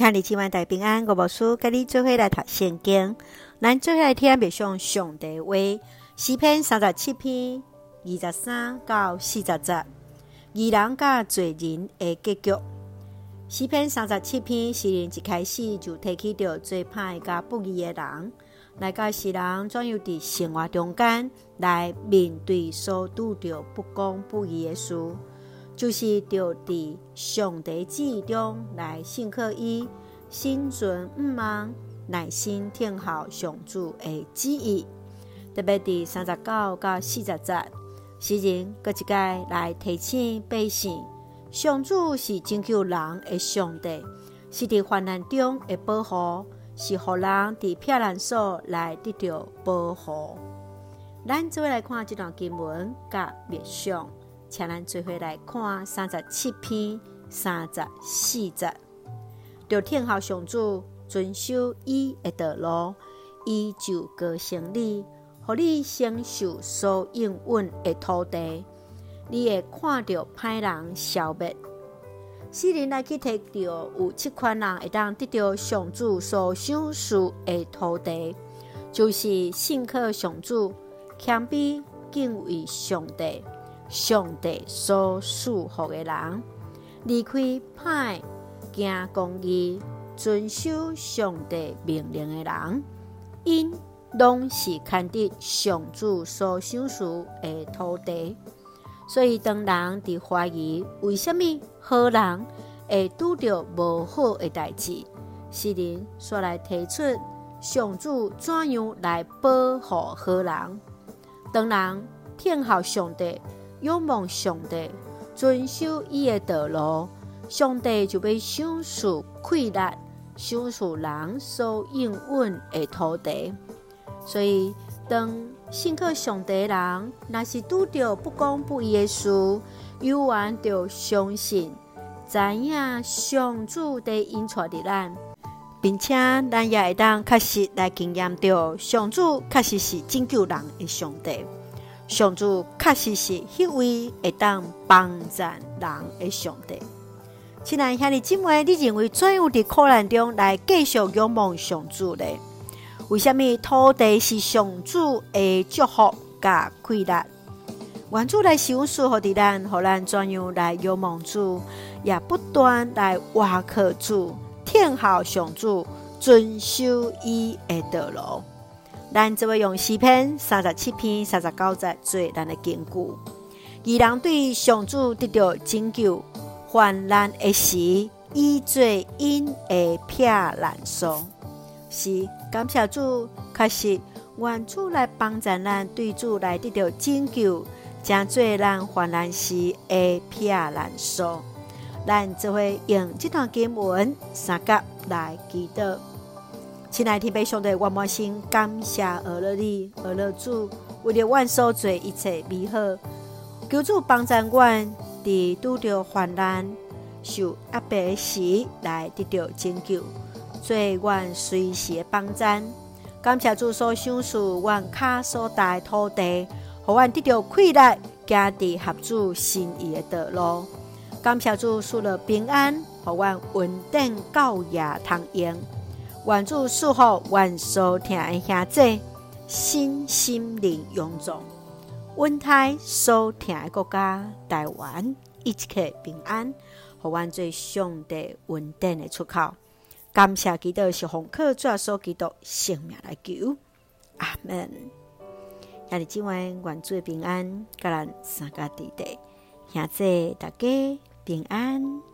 向你千万大平安，我无输，跟你做伙来读圣经。咱做伙来听别上上帝话，诗篇三十七篇二十三到四十节，义人甲罪人的结局。诗篇三十七篇诗人一开始就提起着最歹甲不义的人，来甲世人怎样伫生活中间来面对所拄着不公不义的事。就是着伫上帝旨意中来信靠伊，心存毋忘，耐心听候上主的旨意。特别伫三十九到四十节，诗人搁一界来提醒百姓：上主是拯救人的上帝，是伫患难中的保护，是互人伫避难所来得到保护。咱做伙来看这段经文甲默想。请咱做伙来看三十七篇三十四节，着听候上主，遵守伊的道路，伊就高升你，互你承受所应允的土地。你会看到歹人消灭。世人来去摕到有七款人会当得到上主所赏赐的土地，就是信靠上主、谦卑敬畏上帝。上帝所赐福的人，离开歹，行公义，遵守上帝命令的人，因拢是牵得上主所赏赐的土地。所以，当人伫怀疑为什物好人会拄着无好的代志，诗人煞来提出上主怎样来保护好人。当人听候上帝。仰望上帝，遵守伊的道路，上帝就被赏赐快乐，赏赐人所应允的土地。所以，当信靠上帝人，若是拄着不公不义的事，犹原着相信，知影上主的引带着咱，并且咱也会当确实来经验着上主确实是拯救人的上帝。上主确实是迄位会当帮助人的上帝。亲爱兄弟姊妹，你认为怎样伫苦难中来继续仰望上主呢？为什么土地是上主的祝福甲快乐？愿主来赏赐予伫咱，互咱怎样来仰望主，也不断来挖苦主，听候上主，遵守伊的道路。咱这位用诗篇三十七篇三十九节做咱的根据，义人对上主得到拯救，患难的时，以做因的避难所。是感谢主，确实愿主来帮助咱，对主来得到拯救，将做咱患难时的避难所。咱就会用这段经文三甲来祈祷。亲爱的弟兄姊妹，我满心感谢俄勒你，俄勒主，为了阮所做一切美好，求主帮助阮，伫拄着患难、受压迫时来得到拯救，做阮随时的帮赞。感谢主所赏赐阮脚所踏的土地，互阮得到快乐，行伫合主心意的道路。感谢主赐了平安，互阮稳定到夜通用。愿主赐福，愿所听的兄姊，身心灵永壮，稳泰所听的国家台湾一切平安，互阮做上帝稳定的出口。感谢基督是红客主所基督性命来求，阿门。兄弟姊妹，愿主平安，甲咱三个弟弟，兄弟大家平安。